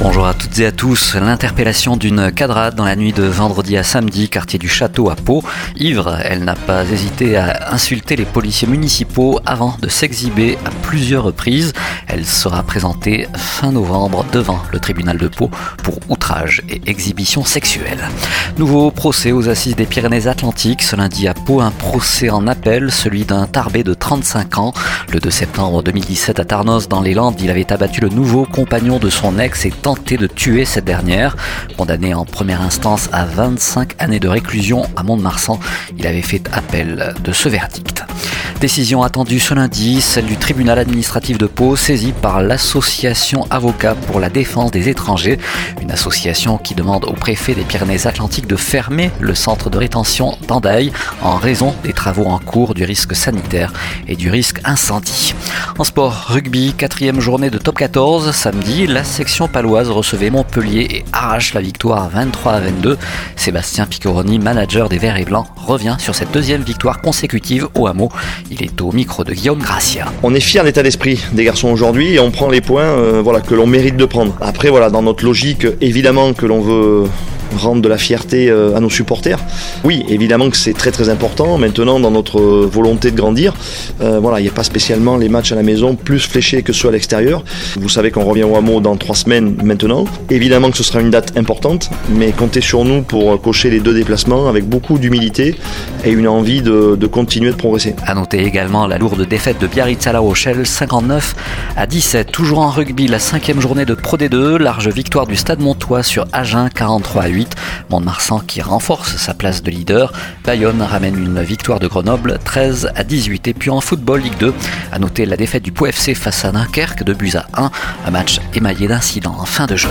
Bonjour à toutes et à tous. L'interpellation d'une cadrade dans la nuit de vendredi à samedi, quartier du Château à Pau. Ivre, elle n'a pas hésité à insulter les policiers municipaux avant de s'exhiber à plusieurs reprises. Elle sera présentée fin novembre devant le tribunal de Pau pour outrage et exhibition sexuelle. Nouveau procès aux assises des Pyrénées-Atlantiques. Ce lundi à Pau, un procès en appel, celui d'un tarbé de 35 ans. Le 2 septembre 2017 à Tarnos, dans les Landes, il avait abattu le nouveau compagnon de son ex et tenté de tuer cette dernière. Condamné en première instance à 25 années de réclusion à Mont-de-Marsan, il avait fait appel de ce verdict. Décision attendue ce lundi, celle du tribunal administratif de Pau, saisi par l'association Avocats pour la défense des étrangers, une association qui demande au préfet des Pyrénées-Atlantiques de fermer le centre de rétention d'Andaille en raison des travaux en cours, du risque sanitaire et du risque incendie. En sport, rugby, quatrième journée de top 14, samedi, la section paloise recevait Montpellier et arrache la victoire 23 à 22. Sébastien Piccoroni, manager des Verts et Blancs, revient sur cette deuxième victoire consécutive au hameau. Il est au micro de Guillaume Gracia. On est fier d'état d'esprit des garçons aujourd'hui et on prend les points euh, voilà, que l'on mérite de prendre. Après, voilà, dans notre logique, évidemment que l'on veut rendre de la fierté euh, à nos supporters. Oui, évidemment que c'est très très important. Maintenant, dans notre volonté de grandir, euh, voilà, il n'y a pas spécialement les matchs à la maison plus fléchés que ceux à l'extérieur. Vous savez qu'on revient au hameau dans trois semaines maintenant. Évidemment que ce sera une date importante, mais comptez sur nous pour cocher les deux déplacements avec beaucoup d'humilité et une envie de, continuer de progresser. À noter également la lourde défaite de Biarritz à La Rochelle, 59 à 17. Toujours en rugby, la cinquième journée de Pro D2, large victoire du Stade Montois sur Agen, 43 à 8. Mont-de-Marsan qui renforce sa place de leader. Bayonne ramène une victoire de Grenoble 13 à 18. Et puis en football Ligue 2, à noter la défaite du Pau FC face à Dunkerque de buts à 1. Un match émaillé d'incidents en fin de jeu.